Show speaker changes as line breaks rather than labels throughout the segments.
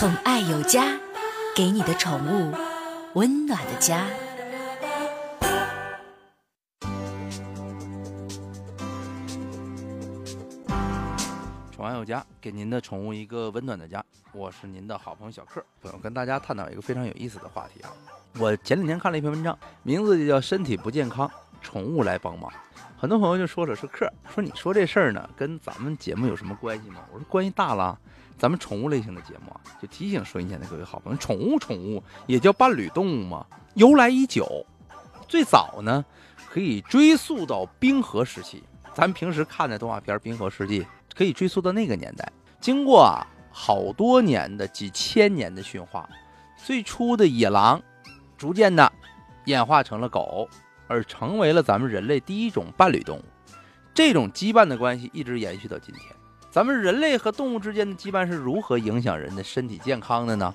宠爱有家，给你的宠物温暖的家。
宠爱有家，给您的宠物一个温暖的家。我是您的好朋友小克，我跟大家探讨一个非常有意思的话题啊。我前两天看了一篇文章，名字就叫“身体不健康，宠物来帮忙”。很多朋友就说了，说克说你说这事儿呢，跟咱们节目有什么关系吗？我说关系大了。咱们宠物类型的节目啊，就提醒收音前的各位好朋友，宠物宠物也叫伴侣动物嘛，由来已久。最早呢，可以追溯到冰河时期。咱们平时看的动画片《冰河世纪》，可以追溯到那个年代。经过啊好多年的几千年的驯化，最初的野狼，逐渐的演化成了狗，而成为了咱们人类第一种伴侣动物。这种羁绊的关系一直延续到今天。咱们人类和动物之间的羁绊是如何影响人的身体健康的呢？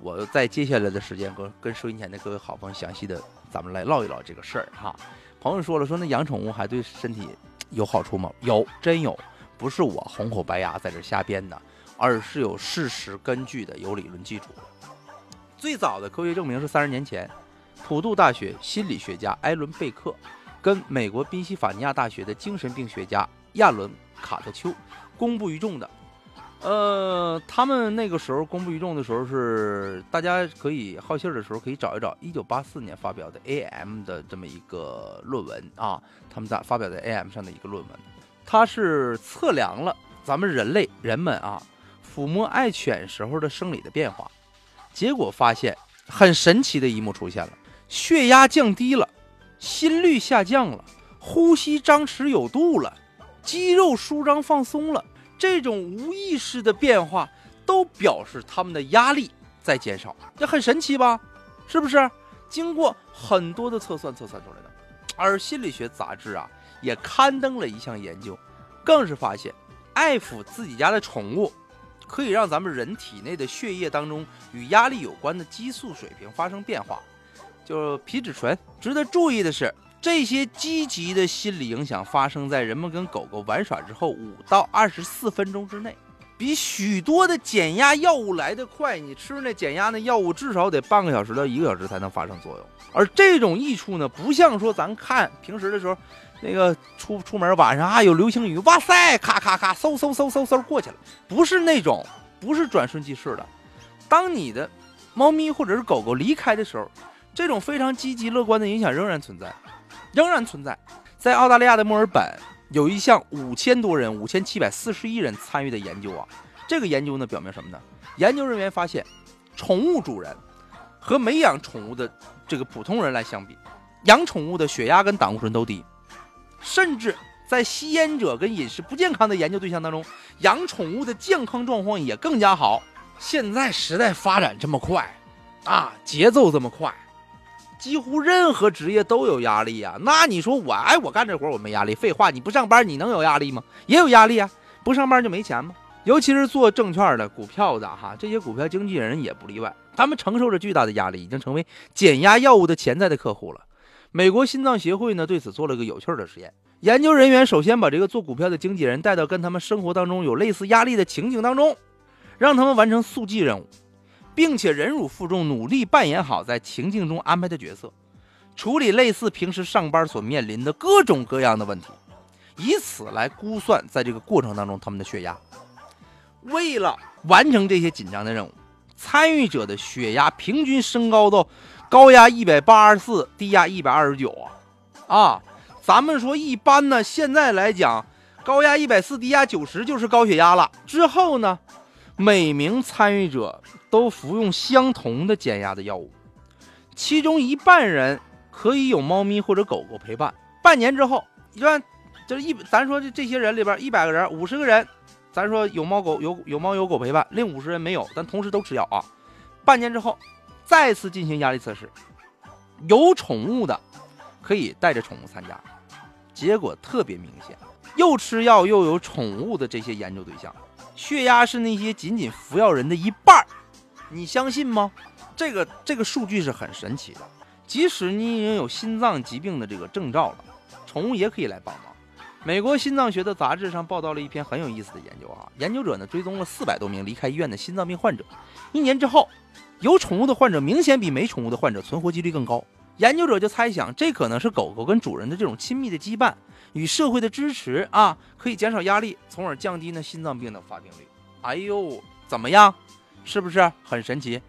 我在接下来的时间跟跟收音前的各位好朋友详细的，咱们来唠一唠这个事儿哈。朋友说了，说那养宠物还对身体有好处吗？有，真有，不是我红口白牙在这瞎编的，而是有事实根据的，有理论基础的。最早的科学证明是三十年前，普渡大学心理学家艾伦贝克跟美国宾夕法尼亚大学的精神病学家亚伦卡特丘。公布于众的，呃，他们那个时候公布于众的时候是大家可以好信儿的时候可以找一找，一九八四年发表的 AM 的这么一个论文啊，他们在发表在 AM 上的一个论文，它是测量了咱们人类人们啊抚摸爱犬时候的生理的变化，结果发现很神奇的一幕出现了，血压降低了，心率下降了，呼吸张弛有度了。肌肉舒张放松了，这种无意识的变化都表示他们的压力在减少，这很神奇吧？是不是？经过很多的测算测算出来的。而心理学杂志啊也刊登了一项研究，更是发现，爱抚自己家的宠物，可以让咱们人体内的血液当中与压力有关的激素水平发生变化，就皮质醇。值得注意的是。这些积极的心理影响发生在人们跟狗狗玩耍之后五到二十四分钟之内，比许多的减压药物来得快。你吃那减压的药物至少得半个小时到一个小时才能发生作用。而这种益处呢，不像说咱看平时的时候，那个出出门晚上啊有流星雨，哇塞，咔咔咔，嗖嗖嗖嗖嗖过去了，不是那种，不是转瞬即逝的。当你的猫咪或者是狗狗离开的时候，这种非常积极乐观的影响仍然存在。仍然存在，在澳大利亚的墨尔本有一项五千多人、五千七百四十一人参与的研究啊。这个研究呢，表明什么呢？研究人员发现，宠物主人和没养宠物的这个普通人来相比，养宠物的血压跟胆固醇都低，甚至在吸烟者跟饮食不健康的研究对象当中，养宠物的健康状况也更加好。现在时代发展这么快啊，节奏这么快。几乎任何职业都有压力呀，那你说我哎，我干这活我没压力？废话，你不上班你能有压力吗？也有压力啊，不上班就没钱吗？尤其是做证券的、股票的哈，这些股票经纪人也不例外，他们承受着巨大的压力，已经成为减压药物的潜在的客户了。美国心脏协会呢对此做了个有趣的实验，研究人员首先把这个做股票的经纪人带到跟他们生活当中有类似压力的情景当中，让他们完成速记任务。并且忍辱负重，努力扮演好在情境中安排的角色，处理类似平时上班所面临的各种各样的问题，以此来估算在这个过程当中他们的血压。为了完成这些紧张的任务，参与者的血压平均升高到高压一百八十四，低压一百二十九啊！啊，咱们说一般呢，现在来讲，高压一百四，低压九十就是高血压了。之后呢，每名参与者。都服用相同的减压的药物，其中一半人可以有猫咪或者狗狗陪伴。半年之后，一般就是一，咱说这这些人里边一百个人，五十个人，咱说有猫狗有有猫有狗陪伴，另五十人没有，但同时都吃药啊。半年之后，再次进行压力测试，有宠物的可以带着宠物参加，结果特别明显，又吃药又有宠物的这些研究对象，血压是那些仅仅服药人的一半儿。你相信吗？这个这个数据是很神奇的。即使你已经有心脏疾病的这个征兆了，宠物也可以来帮忙。美国心脏学的杂志上报道了一篇很有意思的研究啊，研究者呢追踪了四百多名离开医院的心脏病患者，一年之后，有宠物的患者明显比没宠物的患者存活几率更高。研究者就猜想，这可能是狗狗跟主人的这种亲密的羁绊与社会的支持啊，可以减少压力，从而降低呢心脏病的发病率。哎呦，怎么样？是不是很神奇？